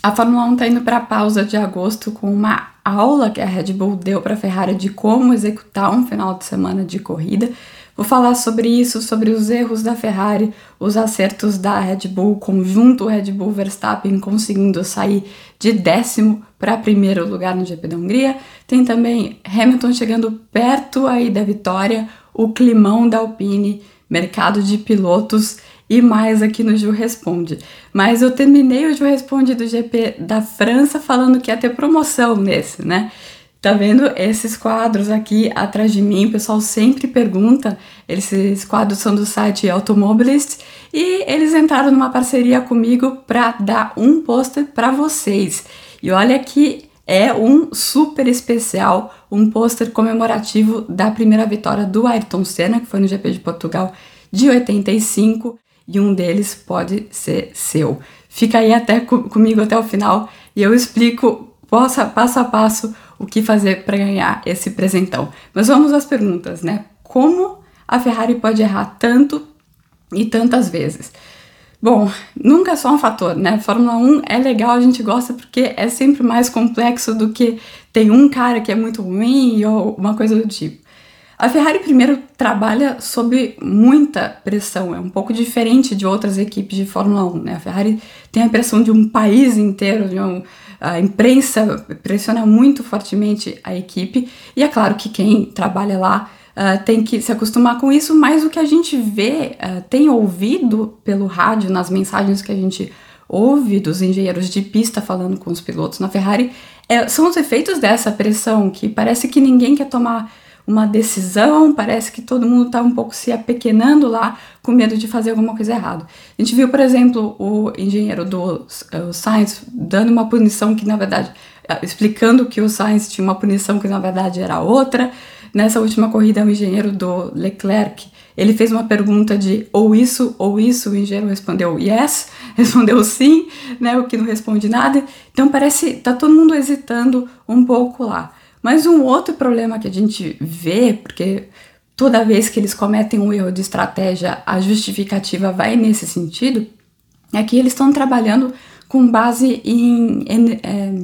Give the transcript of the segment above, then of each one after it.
A Fórmula 1 está indo para a pausa de agosto com uma aula que a Red Bull deu para a Ferrari de como executar um final de semana de corrida. Vou falar sobre isso, sobre os erros da Ferrari, os acertos da Red Bull, conjunto Red Bull Verstappen conseguindo sair de décimo para primeiro lugar no GP da Hungria. Tem também Hamilton chegando perto aí da vitória, o climão da Alpine, mercado de pilotos e mais aqui no Ju Responde. Mas eu terminei o Ju Responde do GP da França falando que ia ter promoção nesse, né? Tá vendo esses quadros aqui atrás de mim? O pessoal sempre pergunta. Esses quadros são do site Automobilist e eles entraram numa parceria comigo para dar um pôster para vocês. E olha que é um super especial, um pôster comemorativo da primeira vitória do Ayrton Senna, que foi no GP de Portugal de 85 e um deles pode ser seu. Fica aí até comigo até o final e eu explico passo a passo o que fazer para ganhar esse presentão. Mas vamos às perguntas, né? Como a Ferrari pode errar tanto e tantas vezes? Bom, nunca é só um fator, né? Fórmula 1 é legal, a gente gosta porque é sempre mais complexo do que tem um cara que é muito ruim ou uma coisa do tipo. A Ferrari, primeiro, trabalha sob muita pressão, é um pouco diferente de outras equipes de Fórmula 1. Né? A Ferrari tem a pressão de um país inteiro, de um, a imprensa pressiona muito fortemente a equipe, e é claro que quem trabalha lá uh, tem que se acostumar com isso, mas o que a gente vê, uh, tem ouvido pelo rádio, nas mensagens que a gente ouve dos engenheiros de pista falando com os pilotos na Ferrari, é, são os efeitos dessa pressão, que parece que ninguém quer tomar uma decisão, parece que todo mundo está um pouco se apequenando lá com medo de fazer alguma coisa errada. A gente viu, por exemplo, o engenheiro do o Sainz dando uma punição que na verdade, eh, explicando que o Sainz tinha uma punição que na verdade era outra. Nessa última corrida, o engenheiro do Leclerc, ele fez uma pergunta de ou isso ou isso, o engenheiro respondeu yes, respondeu sim, né, o que não responde nada. Então parece tá todo mundo hesitando um pouco lá. Mas um outro problema que a gente vê, porque toda vez que eles cometem um erro de estratégia, a justificativa vai nesse sentido, é que eles estão trabalhando com base em, em é,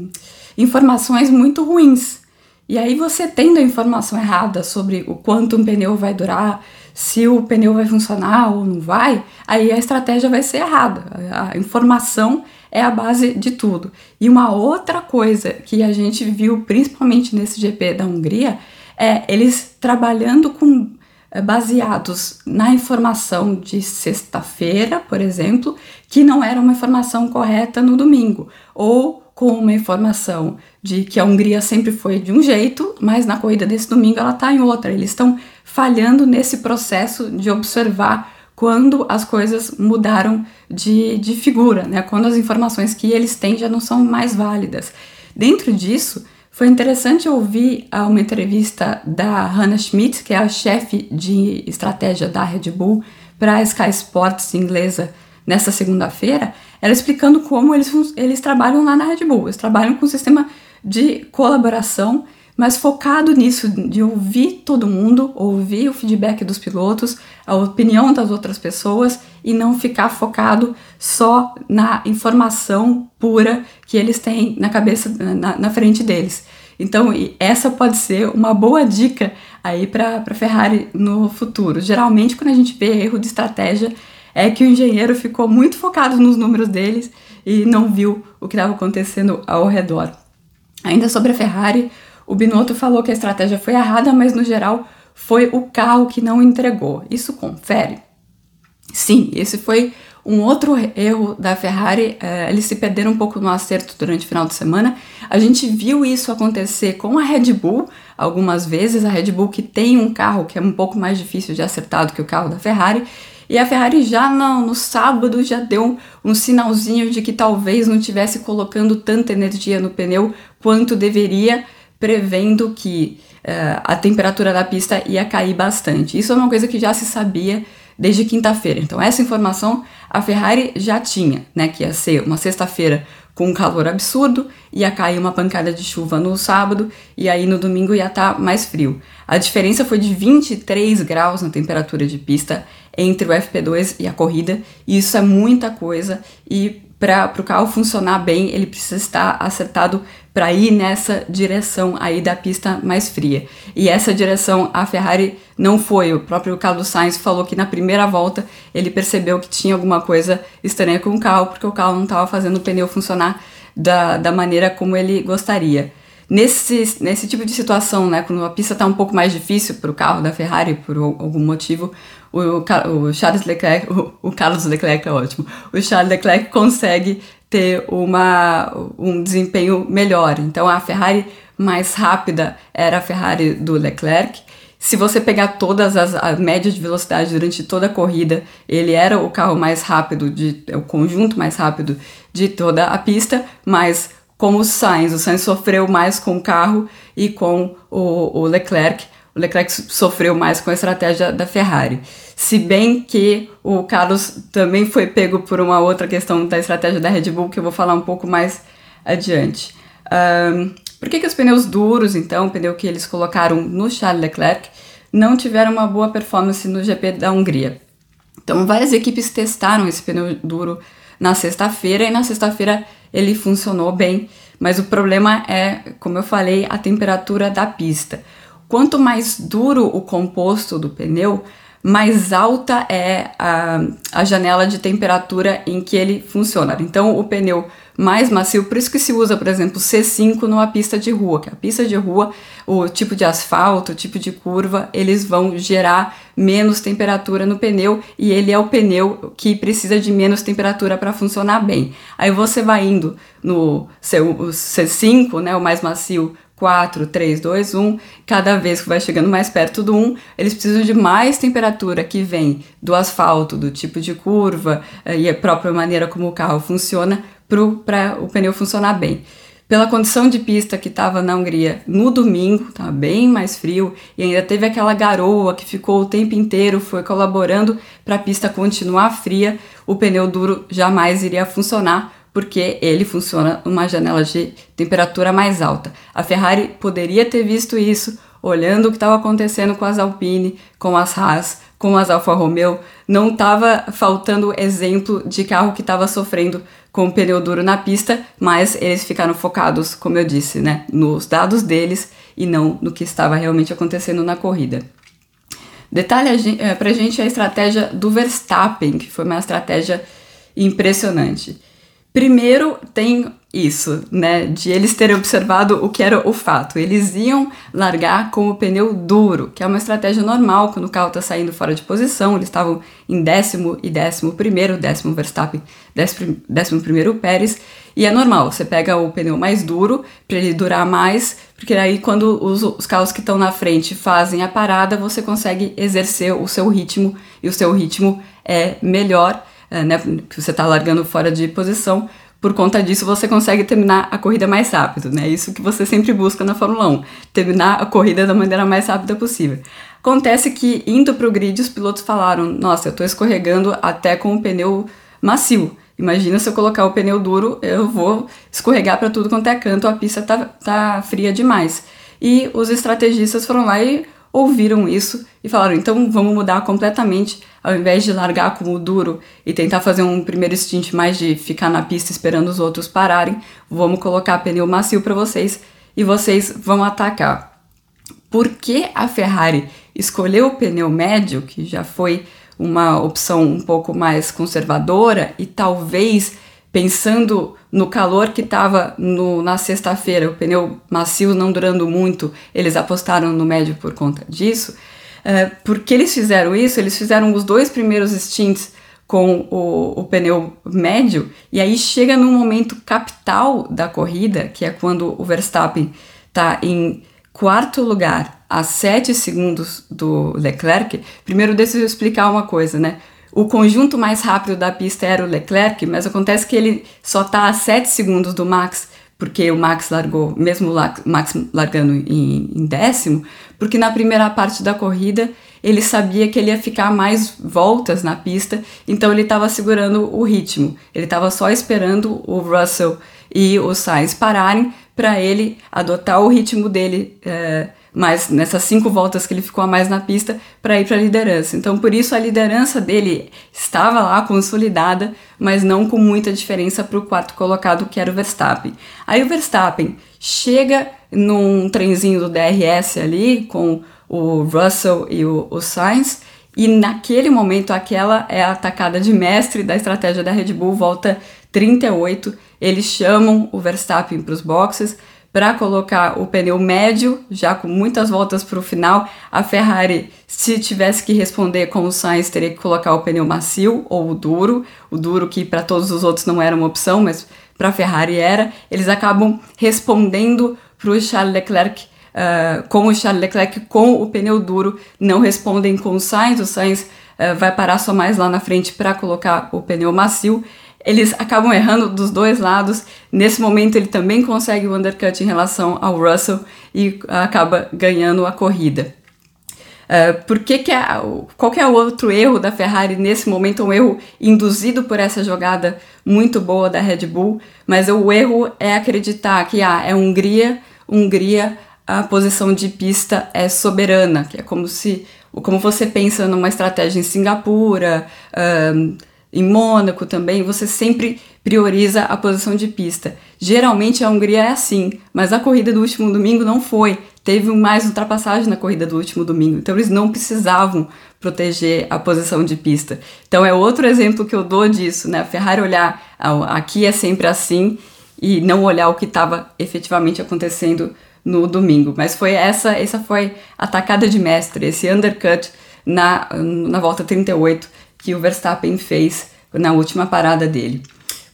informações muito ruins. E aí você tendo a informação errada sobre o quanto um pneu vai durar, se o pneu vai funcionar ou não vai, aí a estratégia vai ser errada. A informação é a base de tudo. E uma outra coisa que a gente viu principalmente nesse GP da Hungria é eles trabalhando com eh, baseados na informação de sexta-feira, por exemplo, que não era uma informação correta no domingo, ou com uma informação de que a Hungria sempre foi de um jeito, mas na corrida desse domingo ela está em outra. Eles estão falhando nesse processo de observar quando as coisas mudaram de, de figura, né? quando as informações que eles têm já não são mais válidas. Dentro disso, foi interessante ouvir uma entrevista da Hannah Schmidt, que é a chefe de estratégia da Red Bull para a Sky Sports inglesa nessa segunda-feira, ela explicando como eles, eles trabalham lá na Red Bull. Eles trabalham com um sistema de colaboração mas focado nisso, de ouvir todo mundo, ouvir o feedback dos pilotos, a opinião das outras pessoas e não ficar focado só na informação pura que eles têm na cabeça, na, na frente deles. Então, essa pode ser uma boa dica aí para a Ferrari no futuro. Geralmente, quando a gente vê erro de estratégia, é que o engenheiro ficou muito focado nos números deles e não viu o que estava acontecendo ao redor. Ainda sobre a Ferrari, o Binotto falou que a estratégia foi errada, mas no geral foi o carro que não entregou. Isso confere? Sim, esse foi um outro erro da Ferrari, é, eles se perderam um pouco no acerto durante o final de semana. A gente viu isso acontecer com a Red Bull algumas vezes, a Red Bull que tem um carro que é um pouco mais difícil de acertar do que o carro da Ferrari, e a Ferrari já no, no sábado já deu um, um sinalzinho de que talvez não estivesse colocando tanta energia no pneu quanto deveria, prevendo que uh, a temperatura da pista ia cair bastante. Isso é uma coisa que já se sabia desde quinta-feira. Então, essa informação a Ferrari já tinha, né? Que ia ser uma sexta-feira com um calor absurdo, ia cair uma pancada de chuva no sábado e aí no domingo ia estar tá mais frio. A diferença foi de 23 graus na temperatura de pista entre o FP2 e a corrida, e isso é muita coisa e para o carro funcionar bem, ele precisa estar acertado para ir nessa direção aí da pista mais fria. E essa direção a Ferrari não foi. O próprio Carlos Sainz falou que na primeira volta ele percebeu que tinha alguma coisa estranha com o carro, porque o carro não estava fazendo o pneu funcionar da, da maneira como ele gostaria. Nesse, nesse tipo de situação, né, quando a pista está um pouco mais difícil para o carro da Ferrari, por algum motivo, o, o Charles Leclerc, o, o, Carlos Leclerc é ótimo, o Charles Leclerc consegue ter uma, um desempenho melhor. Então a Ferrari mais rápida era a Ferrari do Leclerc. Se você pegar todas as, as médias de velocidade durante toda a corrida, ele era o carro mais rápido, de, o conjunto mais rápido de toda a pista, mas como o Sainz. O Sainz sofreu mais com o carro e com o, o Leclerc. O Leclerc sofreu mais com a estratégia da Ferrari. Se bem que o Carlos também foi pego por uma outra questão da estratégia da Red Bull, que eu vou falar um pouco mais adiante. Um, por que, que os pneus duros, então, o pneu que eles colocaram no Charles Leclerc, não tiveram uma boa performance no GP da Hungria? Então, várias equipes testaram esse pneu duro na sexta-feira e na sexta-feira ele funcionou bem, mas o problema é, como eu falei, a temperatura da pista. Quanto mais duro o composto do pneu, mais alta é a, a janela de temperatura em que ele funciona. Então, o pneu mais macio, por isso que se usa, por exemplo, C5 numa pista de rua, que a pista de rua, o tipo de asfalto, o tipo de curva, eles vão gerar menos temperatura no pneu e ele é o pneu que precisa de menos temperatura para funcionar bem. Aí você vai indo no C5, né, o mais macio, 4, 3, 2, 1, cada vez que vai chegando mais perto do 1, eles precisam de mais temperatura que vem do asfalto, do tipo de curva eh, e a própria maneira como o carro funciona para o pneu funcionar bem. Pela condição de pista que estava na Hungria no domingo, estava bem mais frio e ainda teve aquela garoa que ficou o tempo inteiro, foi colaborando para a pista continuar fria, o pneu duro jamais iria funcionar porque ele funciona numa janela de temperatura mais alta. A Ferrari poderia ter visto isso olhando o que estava acontecendo com as Alpine, com as Haas, com as Alfa Romeo, não estava faltando exemplo de carro que estava sofrendo com o pneu duro na pista, mas eles ficaram focados, como eu disse, né, nos dados deles e não no que estava realmente acontecendo na corrida. Detalhe é, pra gente a estratégia do Verstappen, que foi uma estratégia impressionante. Primeiro tem isso, né? De eles terem observado o que era o fato. Eles iam largar com o pneu duro, que é uma estratégia normal quando o carro está saindo fora de posição. Eles estavam em décimo e décimo primeiro, décimo Verstappen, décimo, décimo primeiro Pérez. E é normal, você pega o pneu mais duro para ele durar mais, porque aí quando os, os carros que estão na frente fazem a parada, você consegue exercer o seu ritmo e o seu ritmo é melhor, né? Que você está largando fora de posição por conta disso você consegue terminar a corrida mais rápido, né? Isso que você sempre busca na Fórmula 1, terminar a corrida da maneira mais rápida possível. Acontece que indo para o grid os pilotos falaram: "Nossa, eu estou escorregando até com o pneu macio. Imagina se eu colocar o pneu duro, eu vou escorregar para tudo quanto é canto, a pista tá, tá fria demais". E os estrategistas foram lá e ouviram isso e falaram: então vamos mudar completamente, ao invés de largar como duro e tentar fazer um primeiro stint mais de ficar na pista esperando os outros pararem, vamos colocar pneu macio para vocês e vocês vão atacar. Por que a Ferrari escolheu o pneu médio, que já foi uma opção um pouco mais conservadora e talvez pensando no calor que estava na sexta-feira, o pneu macio não durando muito, eles apostaram no médio por conta disso. É, por que eles fizeram isso? Eles fizeram os dois primeiros stints com o, o pneu médio, e aí chega num momento capital da corrida, que é quando o Verstappen está em quarto lugar a 7 segundos do Leclerc. Primeiro, deixa eu explicar uma coisa, né? O conjunto mais rápido da pista era o Leclerc, mas acontece que ele só está a 7 segundos do Max, porque o Max largou, mesmo o Max largando em, em décimo, porque na primeira parte da corrida ele sabia que ele ia ficar mais voltas na pista, então ele estava segurando o ritmo. Ele estava só esperando o Russell e o Sainz pararem para ele adotar o ritmo dele. É, mais nessas cinco voltas que ele ficou a mais na pista para ir para a liderança. Então, por isso a liderança dele estava lá consolidada, mas não com muita diferença para o quarto colocado, que era o Verstappen. Aí o Verstappen chega num trenzinho do DRS ali com o Russell e o, o Sainz. E naquele momento, aquela é a atacada de mestre da estratégia da Red Bull, volta 38. Eles chamam o Verstappen para os boxes para colocar o pneu médio, já com muitas voltas para o final. A Ferrari, se tivesse que responder com o Sainz, teria que colocar o pneu macio ou o duro. O duro, que para todos os outros não era uma opção, mas para a Ferrari era. Eles acabam respondendo para o Charles Leclerc uh, com o Charles Leclerc com o pneu duro, não respondem com o Sainz, o Sainz uh, vai parar só mais lá na frente para colocar o pneu macio. Eles acabam errando dos dois lados. Nesse momento, ele também consegue o undercut em relação ao Russell e acaba ganhando a corrida. Uh, por que que é, qual que é o outro erro da Ferrari nesse momento? Um erro induzido por essa jogada muito boa da Red Bull, mas o erro é acreditar que ah, é Hungria, Hungria a posição de pista é soberana, que é como se como você pensa numa estratégia em Singapura, um, em Mônaco também, você sempre prioriza a posição de pista. Geralmente a Hungria é assim, mas a corrida do último domingo não foi. Teve mais ultrapassagem na corrida do último domingo, então eles não precisavam proteger a posição de pista. Então é outro exemplo que eu dou disso, né? A Ferrari olhar aqui é sempre assim e não olhar o que estava efetivamente acontecendo no domingo. Mas foi essa, essa foi a tacada de mestre, esse undercut na, na volta 38 que o Verstappen fez na última parada dele.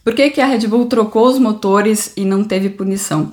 Por que, que a Red Bull trocou os motores e não teve punição?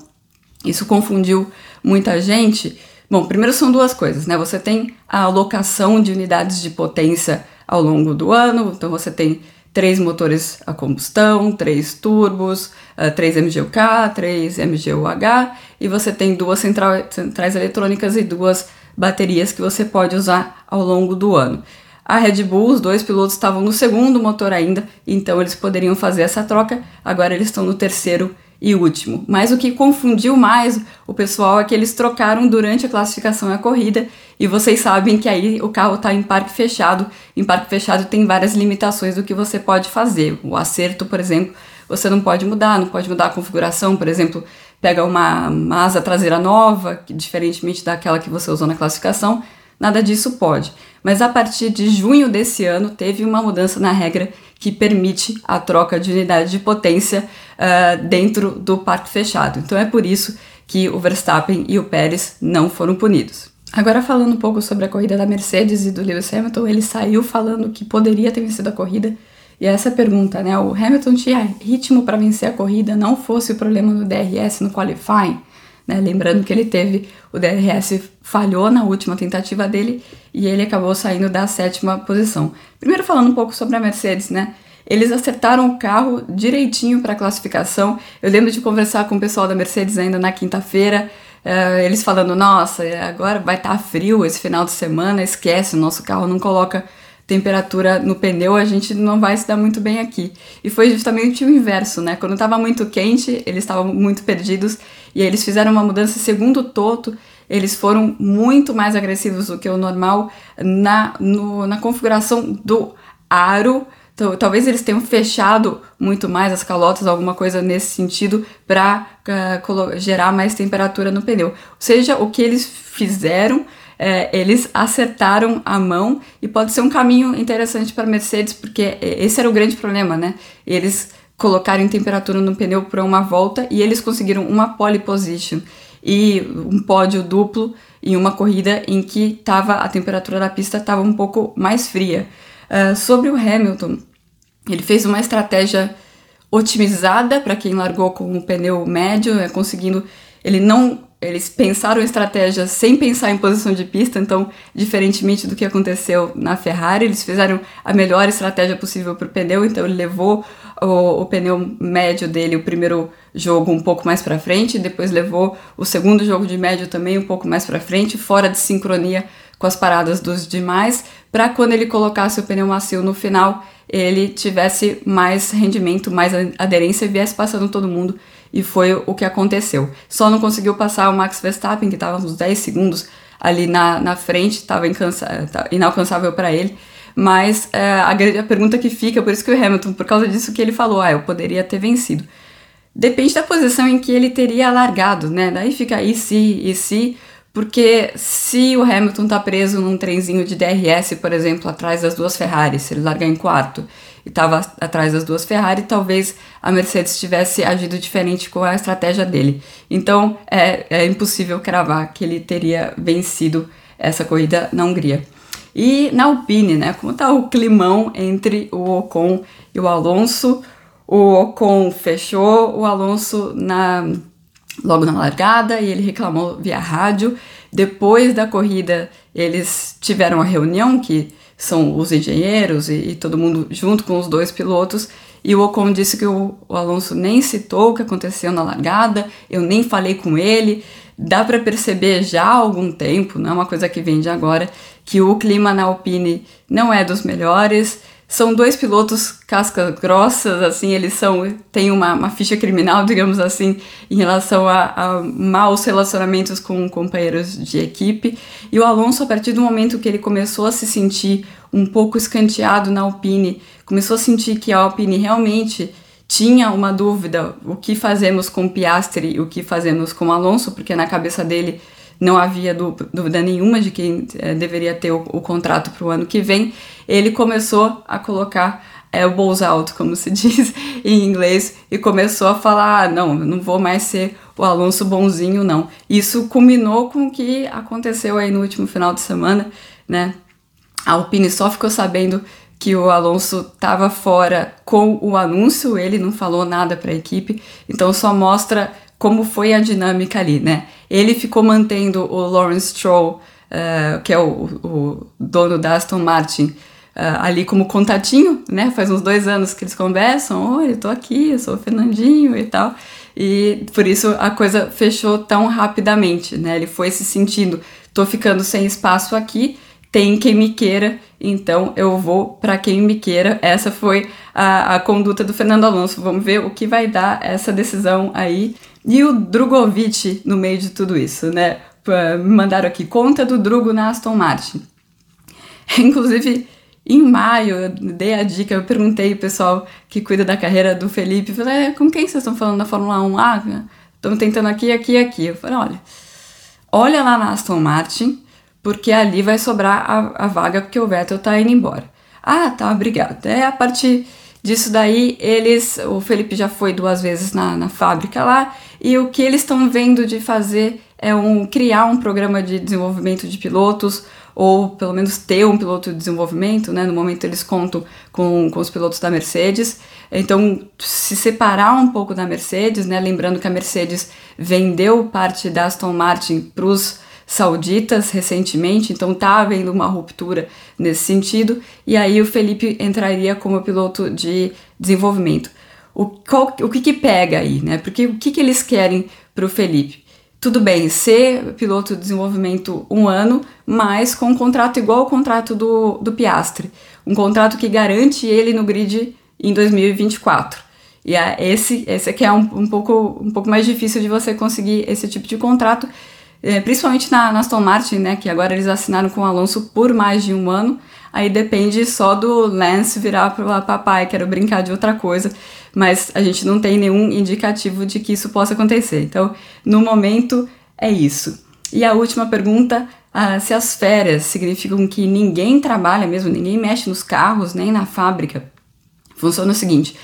Isso confundiu muita gente. Bom, primeiro são duas coisas, né? Você tem a alocação de unidades de potência ao longo do ano, então você tem três motores a combustão, três turbos, uh, três MGUK, três MGUH, e você tem duas central, centrais eletrônicas e duas baterias que você pode usar ao longo do ano. A Red Bull, os dois pilotos estavam no segundo motor ainda, então eles poderiam fazer essa troca, agora eles estão no terceiro e último. Mas o que confundiu mais o pessoal é que eles trocaram durante a classificação e a corrida, e vocês sabem que aí o carro está em parque fechado. Em parque fechado tem várias limitações do que você pode fazer. O acerto, por exemplo, você não pode mudar, não pode mudar a configuração, por exemplo, pega uma, uma asa traseira nova, que, diferentemente daquela que você usou na classificação, nada disso pode. Mas a partir de junho desse ano teve uma mudança na regra que permite a troca de unidade de potência uh, dentro do parque fechado. Então é por isso que o Verstappen e o Pérez não foram punidos. Agora falando um pouco sobre a corrida da Mercedes e do Lewis Hamilton, ele saiu falando que poderia ter vencido a corrida. E essa pergunta, né? O Hamilton tinha ritmo para vencer a corrida, não fosse o problema do DRS no qualifying. Né? Lembrando que ele teve o DRS falhou na última tentativa dele e ele acabou saindo da sétima posição. Primeiro falando um pouco sobre a Mercedes, né? Eles acertaram o carro direitinho para a classificação. Eu lembro de conversar com o pessoal da Mercedes ainda na quinta-feira, uh, eles falando: Nossa, agora vai estar tá frio esse final de semana, esquece, o nosso carro não coloca temperatura no pneu, a gente não vai se dar muito bem aqui. E foi justamente o inverso, né? Quando estava muito quente, eles estavam muito perdidos e eles fizeram uma mudança segundo Toto. Eles foram muito mais agressivos do que o normal na, no, na configuração do aro. Então, talvez eles tenham fechado muito mais as calotas, alguma coisa nesse sentido, para uh, ah, gerar mais temperatura no pneu. Ou seja, o que eles fizeram é, eles acertaram a mão e pode ser um caminho interessante para Mercedes, porque esse era o grande problema, né? Eles colocarem temperatura no pneu para uma volta e eles conseguiram uma pole position e um pódio duplo em uma corrida em que tava, a temperatura da pista estava um pouco mais fria. Uh, sobre o Hamilton, Ele fez uma estratégia otimizada para quem largou com o pneu médio, é, conseguindo. Ele não. Eles pensaram estratégia sem pensar em posição de pista, então, diferentemente do que aconteceu na Ferrari, eles fizeram a melhor estratégia possível para o pneu, então ele levou o, o, pneu médio dele, o primeiro jogo, um pouco mais para frente, depois levou o segundo jogo de médio também um pouco mais para frente, fora de sincronia com as paradas dos demais, para quando ele colocasse o pneu macio no final, ele tivesse mais rendimento, mais aderência e viesse passando todo mundo. E foi o que aconteceu. Só não conseguiu passar o Max Verstappen, que estava uns 10 segundos ali na, na frente, estava inalcançável para ele. Mas é, a, a pergunta que fica, por isso que o Hamilton, por causa disso que ele falou, ah, eu poderia ter vencido. Depende da posição em que ele teria largado, né? Daí fica e se, e se, porque se o Hamilton está preso num trenzinho de DRS, por exemplo, atrás das duas Ferraris, se ele largar em quarto estava atrás das duas Ferrari, talvez a Mercedes tivesse agido diferente com a estratégia dele. Então é, é impossível cravar que ele teria vencido essa corrida na Hungria. E na Alpine, né? Como está o climão entre o Ocon e o Alonso? O Ocon fechou o Alonso na logo na largada e ele reclamou via rádio. Depois da corrida, eles tiveram a reunião, que são os engenheiros e, e todo mundo junto com os dois pilotos. E o Ocon disse que o, o Alonso nem citou o que aconteceu na largada, eu nem falei com ele. Dá para perceber já há algum tempo, não é uma coisa que vem de agora, que o clima na Alpine não é dos melhores. São dois pilotos cascas grossas, assim, eles são têm uma, uma ficha criminal, digamos assim, em relação a, a, maus relacionamentos com companheiros de equipe. E o Alonso, a partir do momento que ele começou a se sentir um pouco escanteado na Alpine, começou a sentir que a Alpine realmente tinha uma dúvida, o que fazemos com Piastri o que fazemos com Alonso, porque na cabeça dele não havia dúvida nenhuma de quem é, deveria ter o, o contrato para o ano que vem, ele começou a colocar é, o balls out, como se diz em inglês, e começou a falar: ah, não, não vou mais ser o Alonso bonzinho, não. Isso culminou com o que aconteceu aí no último final de semana, né? A Alpine só ficou sabendo que o Alonso estava fora com o anúncio, ele não falou nada para a equipe, então só mostra como foi a dinâmica ali, né? Ele ficou mantendo o Lawrence Stroll, uh, que é o, o, dono da Aston Martin, uh, ali como contatinho, né? Faz uns dois anos que eles conversam, oi, eu tô aqui, eu sou o Fernandinho e tal. E por isso a coisa fechou tão rapidamente, né? Ele foi se sentindo, tô ficando sem espaço aqui, tem quem me queira, então eu vou para quem me queira. Essa foi a, a conduta do Fernando Alonso. Vamos ver o que vai dar essa decisão aí e o Drogovic no meio de tudo isso, né? Me mandaram aqui, conta do Drugo na Aston Martin. Inclusive, em maio, eu dei a dica, eu perguntei o pessoal que cuida da carreira do Felipe, falei, é, com quem vocês estão falando da Fórmula 1? Ah, estamos tentando aqui, aqui aqui. Eu falei, olha, olha lá na Aston Martin, porque ali vai sobrar a, a vaga porque o Vettel tá indo embora. Ah, tá, obrigado. É a partir disso daí, eles, o Felipe já foi duas vezes na, na fábrica lá, e o que eles estão vendo de fazer é um, criar um programa de desenvolvimento de pilotos, ou pelo menos ter um piloto de desenvolvimento, né? No momento eles contam com, com os pilotos da Mercedes. Então, se separar um pouco da Mercedes, né? Lembrando que a Mercedes vendeu parte da Aston Martin para os sauditas recentemente, então tá havendo uma ruptura nesse sentido, e aí o Felipe entraria como piloto de desenvolvimento. O, qual, o que que pega aí, né? Porque o que que eles querem para o Felipe? Tudo bem, ser piloto de desenvolvimento um ano, mas com um contrato igual ao contrato do, do Piastre. Um contrato que garante ele no grid em 2024. E é esse, esse aqui é um, um, pouco, um pouco mais difícil de você conseguir esse tipo de contrato, é, principalmente na, na Aston Martin, né, que agora eles assinaram com o Alonso por mais de um ano, aí depende só do Lance virar para papai, quero brincar de outra coisa, mas a gente não tem nenhum indicativo de que isso possa acontecer. Então, no momento, é isso. E a última pergunta, ah, se as férias significam que ninguém trabalha mesmo, ninguém mexe nos carros, nem na fábrica, funciona o seguinte,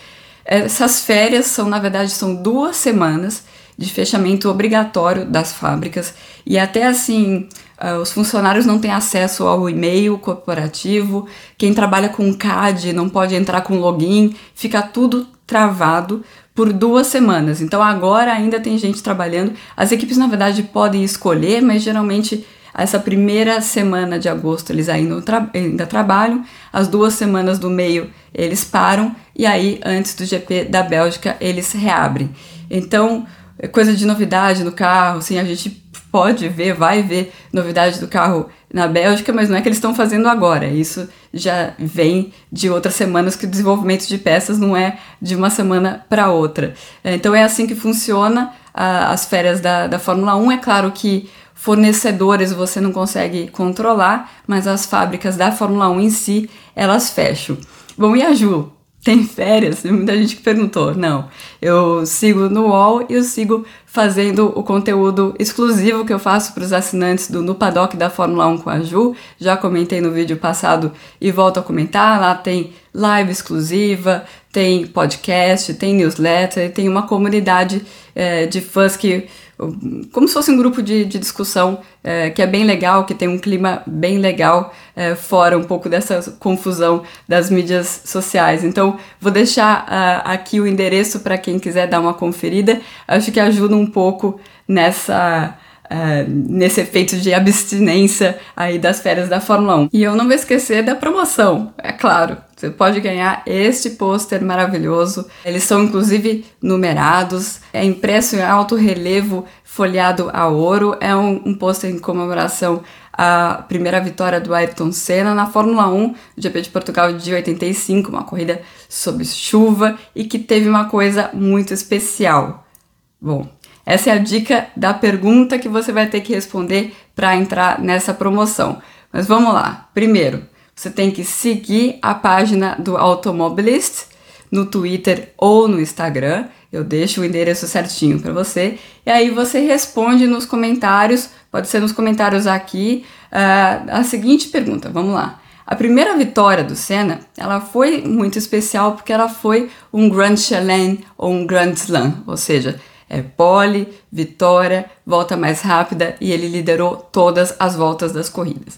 essas férias são, na verdade, são duas semanas de fechamento obrigatório das fábricas e até assim Uh, os funcionários não têm acesso ao e-mail corporativo, quem trabalha com CAD não pode entrar com login, fica tudo travado por duas semanas. Então agora ainda tem gente trabalhando. As equipes, na verdade, podem escolher, mas geralmente essa primeira semana de agosto eles ainda, tra ainda trabalham, as duas semanas do meio eles param e aí antes do GP da Bélgica eles reabrem. Então, coisa de novidade no carro, assim, a gente pode ver, vai ver novidade do carro na Bélgica, mas não é que eles estão fazendo agora. Isso já vem de outras semanas que o desenvolvimento de peças não é de uma semana para outra. É, então é assim que funciona a, as férias da, da Fórmula 1. É claro que fornecedores você não consegue controlar, mas as fábricas da Fórmula 1 em si, elas fecham. Bom, e a Ju? Tem férias? Muita gente que perguntou. Não, eu sigo no UOL e eu sigo fazendo o conteúdo exclusivo que eu faço para os assinantes do No Paddock da Fórmula 1 com a Ju. Já comentei no vídeo passado e volto a comentar. Lá tem live exclusiva, tem podcast, tem newsletter, tem uma comunidade é, de fãs que como se fosse um grupo de, de discussão é, que é bem legal, que tem um clima bem legal, é, fora um pouco dessa confusão das mídias sociais. Então, vou deixar uh, aqui o endereço para quem quiser dar uma conferida. Acho que ajuda um pouco nessa. Uh, nesse efeito de abstinência aí das férias da Fórmula 1. E eu não vou esquecer da promoção, é claro. Você pode ganhar este pôster maravilhoso. Eles são inclusive numerados, é impresso em alto relevo, folheado a ouro. É um, um pôster em comemoração à primeira vitória do Ayrton Senna na Fórmula 1, GP de Portugal de 85, uma corrida sob chuva e que teve uma coisa muito especial. Bom, essa é a dica da pergunta que você vai ter que responder para entrar nessa promoção. Mas vamos lá. Primeiro, você tem que seguir a página do Automobilist no Twitter ou no Instagram. Eu deixo o endereço certinho para você. E aí você responde nos comentários, pode ser nos comentários aqui, uh, a seguinte pergunta. Vamos lá. A primeira vitória do Senna, ela foi muito especial porque ela foi um Grand Chelem ou um Grand Slam, ou seja, é pole, vitória, volta mais rápida e ele liderou todas as voltas das corridas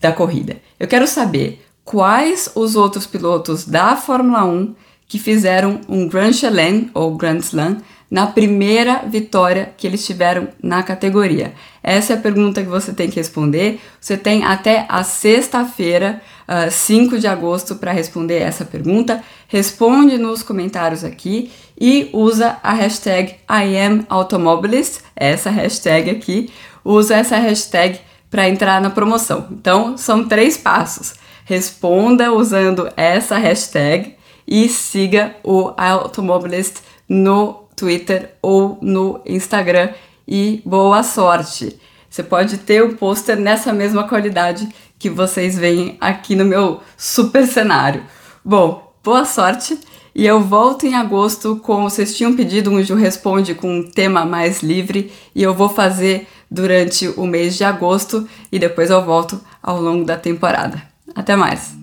da corrida. Eu quero saber quais os outros pilotos da Fórmula 1 que fizeram um Grand Chelem ou Grand Slam na primeira vitória que eles tiveram na categoria? Essa é a pergunta que você tem que responder. Você tem até a sexta-feira, uh, ah, 5 de agosto, para responder essa pergunta. Responde nos comentários aqui e usa a hashtag IamAutomobilist, essa hashtag aqui. Usa essa hashtag para entrar na promoção. Então, são três passos. Responda usando essa hashtag e siga o Automobilist no Twitter ou no Instagram e boa sorte. Você pode ter o pôster nessa mesma qualidade que vocês veem aqui no meu super cenário. Bom, boa sorte e eu volto em agosto com vocês tinham pedido um Ju Responde com um tema mais livre e eu vou fazer durante o mês de agosto e depois eu volto ao longo da temporada. Até mais!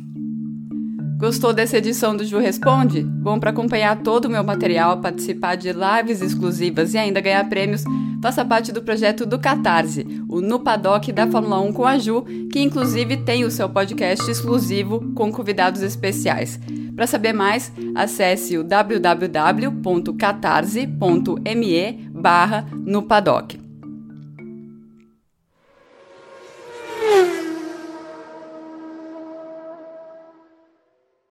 Gostou dessa edição do Ju Responde? Bom, para acompanhar todo o meu material, participar de lives exclusivas e ainda ganhar prêmios, faça parte do projeto do Catarse, o No Paddock da Fórmula 1 com a Ju, que inclusive tem o seu podcast exclusivo com convidados especiais. Para saber mais, acesse o www.catarse.me barra no paddock.